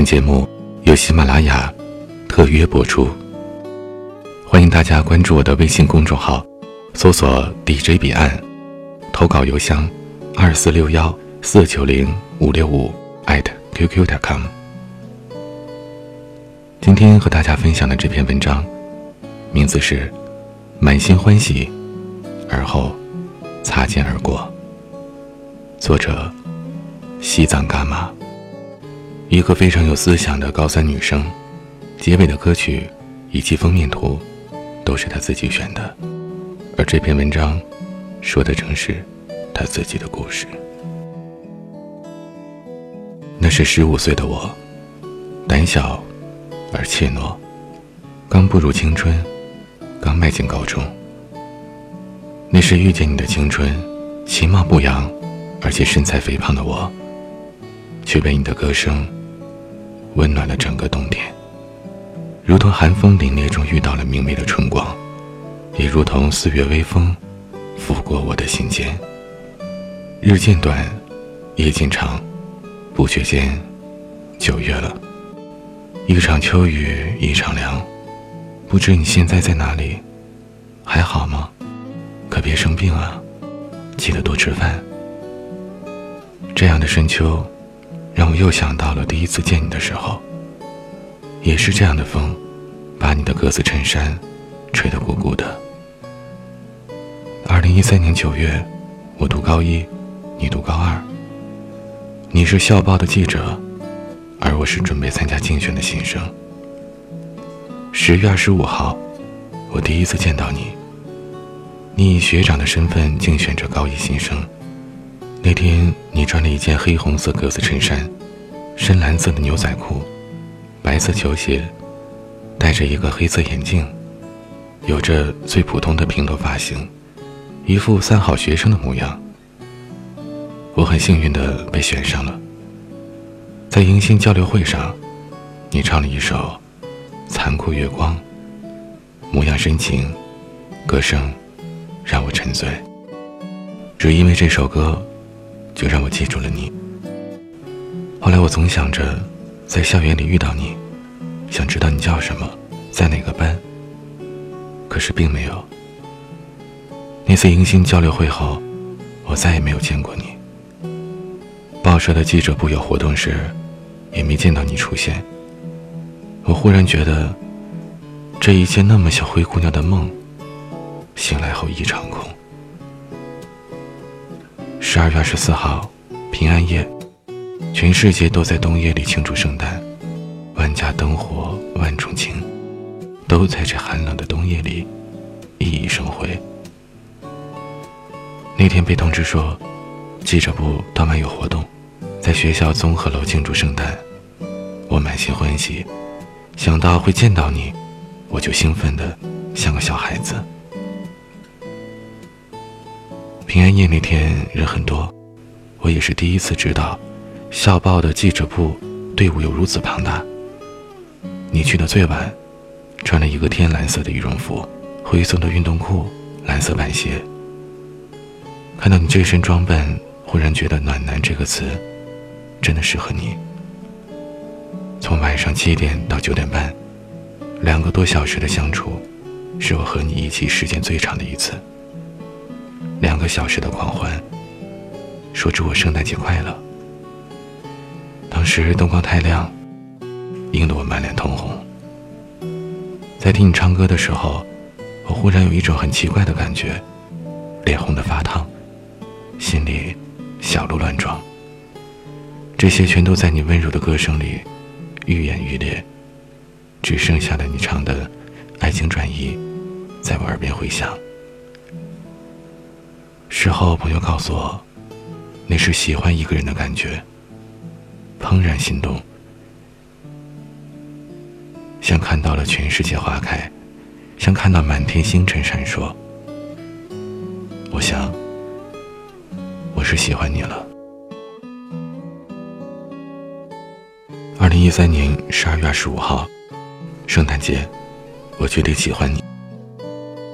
本节目由喜马拉雅特约播出，欢迎大家关注我的微信公众号，搜索 “DJ 彼岸”，投稿邮箱二四六幺四九零五六五艾特 QQ 点 com。今天和大家分享的这篇文章，名字是《满心欢喜，而后擦肩而过》，作者西藏伽马。一个非常有思想的高三女生，结尾的歌曲以及封面图都是她自己选的，而这篇文章说的正是她自己的故事。那是十五岁的我，胆小而怯懦，刚步入青春，刚迈进高中。那是遇见你的青春，其貌不扬，而且身材肥胖的我，却被你的歌声。温暖了整个冬天，如同寒风凛冽中遇到了明媚的春光，也如同四月微风，拂过我的心间。日渐短，夜渐长，不觉间，九月了。一场秋雨一场凉，不知你现在在哪里？还好吗？可别生病啊！记得多吃饭。这样的深秋。让我又想到了第一次见你的时候，也是这样的风，把你的格子衬衫吹得鼓鼓的。二零一三年九月，我读高一，你读高二。你是校报的记者，而我是准备参加竞选的新生。十月二十五号，我第一次见到你。你以学长的身份竞选着高一新生。那天，你穿了一件黑红色格子衬衫，深蓝色的牛仔裤，白色球鞋，戴着一个黑色眼镜，有着最普通的平头发型，一副三好学生的模样。我很幸运的被选上了。在迎新交流会上，你唱了一首《残酷月光》，模样深情，歌声让我沉醉。只因为这首歌。就让我记住了你。后来我总想着，在校园里遇到你，想知道你叫什么，在哪个班。可是并没有。那次迎新交流会后，我再也没有见过你。报社的记者部有活动时，也没见到你出现。我忽然觉得，这一切那么像灰姑娘的梦，醒来后一场空。十二月二十四号，平安夜，全世界都在冬夜里庆祝圣诞，万家灯火万种情，都在这寒冷的冬夜里熠熠生辉。那天被通知说，记者部当晚有活动，在学校综合楼庆祝圣诞，我满心欢喜，想到会见到你，我就兴奋的像个小孩子。平安夜那天人很多，我也是第一次知道，校报的记者部队伍有如此庞大。你去的最晚，穿了一个天蓝色的羽绒服，灰色的运动裤，蓝色板鞋。看到你这身装扮，忽然觉得“暖男”这个词真的适合你。从晚上七点到九点半，两个多小时的相处，是我和你一起时间最长的一次。两个小时的狂欢，说祝我圣诞节快乐。当时灯光太亮，映得我满脸通红。在听你唱歌的时候，我忽然有一种很奇怪的感觉，脸红的发烫，心里小鹿乱撞。这些全都在你温柔的歌声里愈演愈烈，只剩下了你唱的《爱情转移》在我耳边回响。事后，朋友告诉我，那是喜欢一个人的感觉，怦然心动，像看到了全世界花开，像看到满天星辰闪烁。我想，我是喜欢你了。二零一三年十二月二十五号，圣诞节，我决定喜欢你。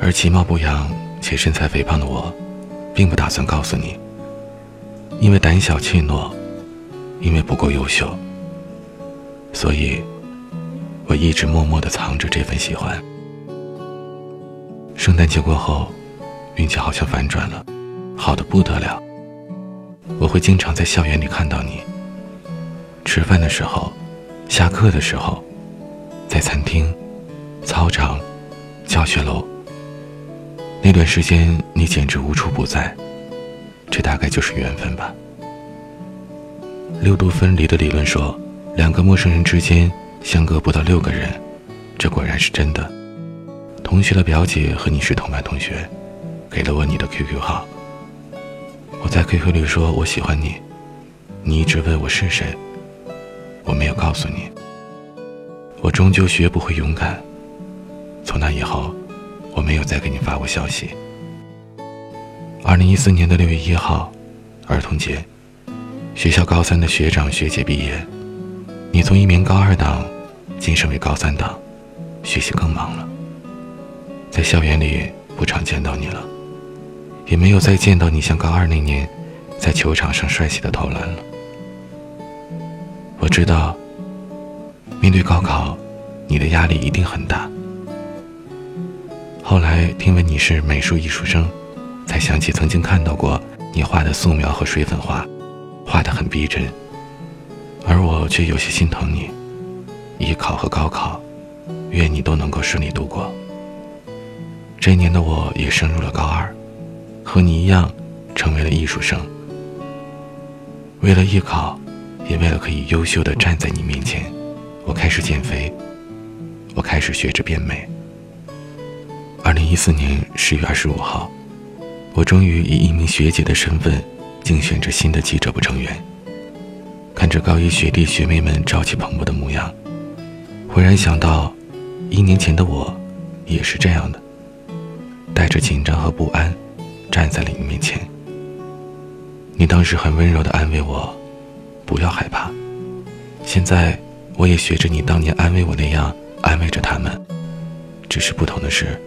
而其貌不扬且身材肥胖的我。并不打算告诉你，因为胆小怯懦，因为不够优秀，所以，我一直默默的藏着这份喜欢。圣诞节过后，运气好像反转了，好的不得了。我会经常在校园里看到你。吃饭的时候，下课的时候，在餐厅、操场、教学楼。那段时间，你简直无处不在。这大概就是缘分吧。六度分离的理论说，两个陌生人之间相隔不到六个人，这果然是真的。同学的表姐和你是同班同学，给了我你的 QQ 号。我在 QQ 里说我喜欢你，你一直问我是谁，我没有告诉你。我终究学不会勇敢。从那以后，我没有再给你发过消息。二零一四年的六月一号，儿童节，学校高三的学长学姐毕业，你从一名高二党晋升为高三党，学习更忙了。在校园里不常见到你了，也没有再见到你像高二那年在球场上帅气的投篮了。我知道，面对高考，你的压力一定很大。后来听闻你是美术艺术生。才想起曾经看到过你画的素描和水粉画，画得很逼真。而我却有些心疼你。艺考和高考，愿你都能够顺利度过。这一年的我也升入了高二，和你一样，成为了艺术生。为了艺考，也为了可以优秀的站在你面前，我开始减肥，我开始学着变美。二零一四年十月二十五号。我终于以一名学姐的身份竞选着新的记者部成员。看着高一学弟学妹们朝气蓬勃的模样，忽然想到，一年前的我也是这样的，带着紧张和不安站在了你面前。你当时很温柔地安慰我，不要害怕。现在我也学着你当年安慰我那样安慰着他们，只是不同的是，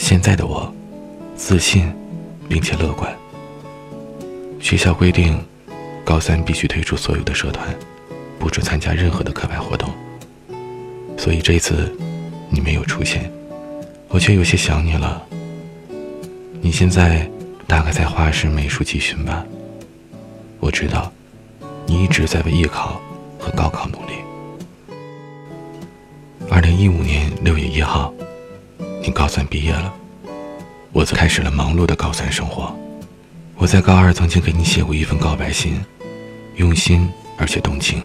现在的我自信。并且乐观。学校规定，高三必须退出所有的社团，不准参加任何的课外活动。所以这次你没有出现，我却有些想你了。你现在大概在画室美术集训吧？我知道，你一直在为艺考和高考努力。二零一五年六月一号，你高三毕业了。我则开始了忙碌的高三生活。我在高二曾经给你写过一封告白信，用心而且动情。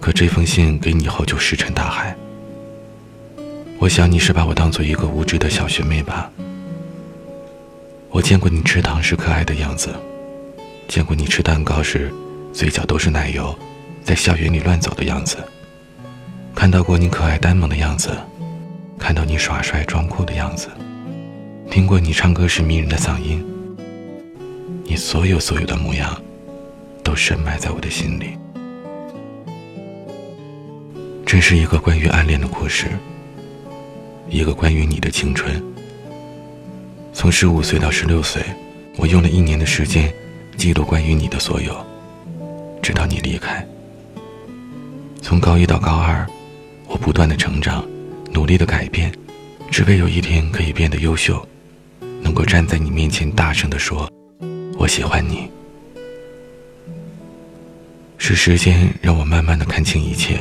可这封信给你后就石沉大海。我想你是把我当做一个无知的小学妹吧。我见过你吃糖时可爱的样子，见过你吃蛋糕时嘴角都是奶油，在校园里乱走的样子，看到过你可爱呆萌的样子，看到你耍帅装酷的样子。听过你唱歌时迷人的嗓音，你所有所有的模样，都深埋在我的心里。这是一个关于暗恋的故事，一个关于你的青春。从十五岁到十六岁，我用了一年的时间，记录关于你的所有，直到你离开。从高一到高二，我不断的成长，努力的改变，只为有一天可以变得优秀。能够站在你面前大声地说：“我喜欢你。”是时间让我慢慢的看清一切。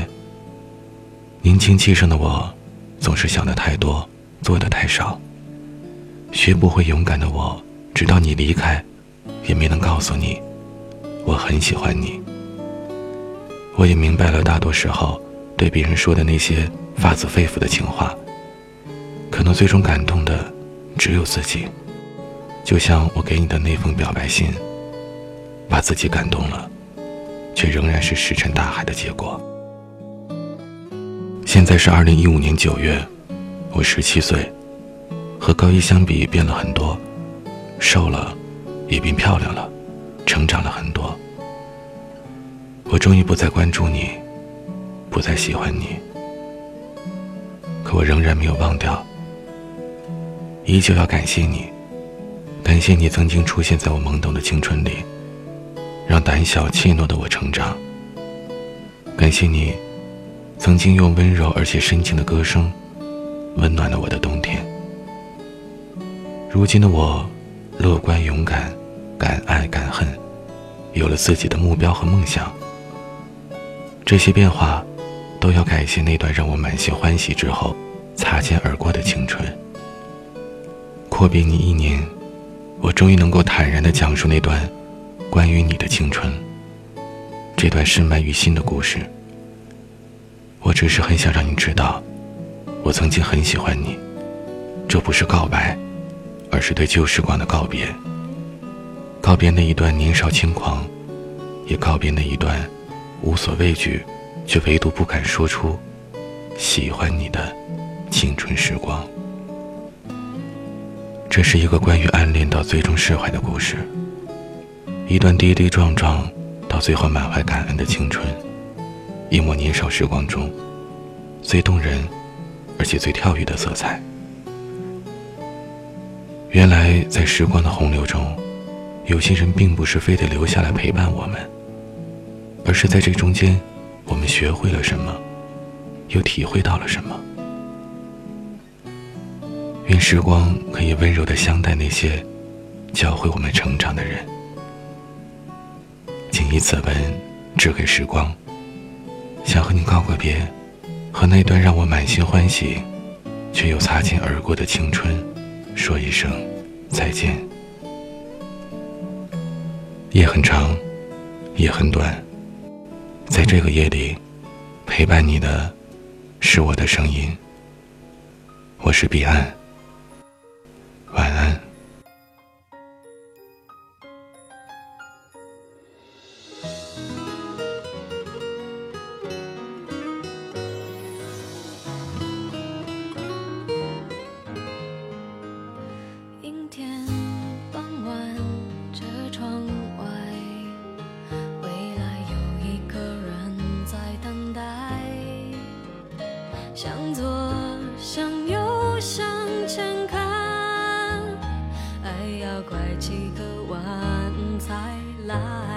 年轻气盛的我，总是想的太多，做的太少。学不会勇敢的我，直到你离开，也没能告诉你，我很喜欢你。我也明白了，大多时候对别人说的那些发自肺腑的情话，可能最终感动的。只有自己，就像我给你的那封表白信，把自己感动了，却仍然是石沉大海的结果。现在是二零一五年九月，我十七岁，和高一相比变了很多，瘦了，也变漂亮了，成长了很多。我终于不再关注你，不再喜欢你，可我仍然没有忘掉。依旧要感谢你，感谢你曾经出现在我懵懂的青春里，让胆小怯懦的我成长。感谢你，曾经用温柔而且深情的歌声，温暖了我的冬天。如今的我，乐观勇敢，敢爱敢恨，有了自己的目标和梦想。这些变化，都要感谢那段让我满心欢喜之后，擦肩而过的青春。阔别你一年，我终于能够坦然地讲述那段关于你的青春。这段深埋于心的故事，我只是很想让你知道，我曾经很喜欢你。这不是告白，而是对旧时光的告别。告别那一段年少轻狂，也告别那一段无所畏惧，却唯独不敢说出喜欢你的青春时光。这是一个关于暗恋到最终释怀的故事，一段跌跌撞撞。到最后满怀感恩的青春，一抹年少时光中最动人，而且最跳跃的色彩。原来在时光的洪流中，有些人并不是非得留下来陪伴我们，而是在这中间，我们学会了什么，又体会到了什么。愿时光可以温柔的相待那些教会我们成长的人。谨以此文致给时光，想和你告个别，和那段让我满心欢喜，却又擦肩而过的青春，说一声再见。夜很长，也很短，在这个夜里，陪伴你的，是我的声音。我是彼岸。晚安几个碗才来。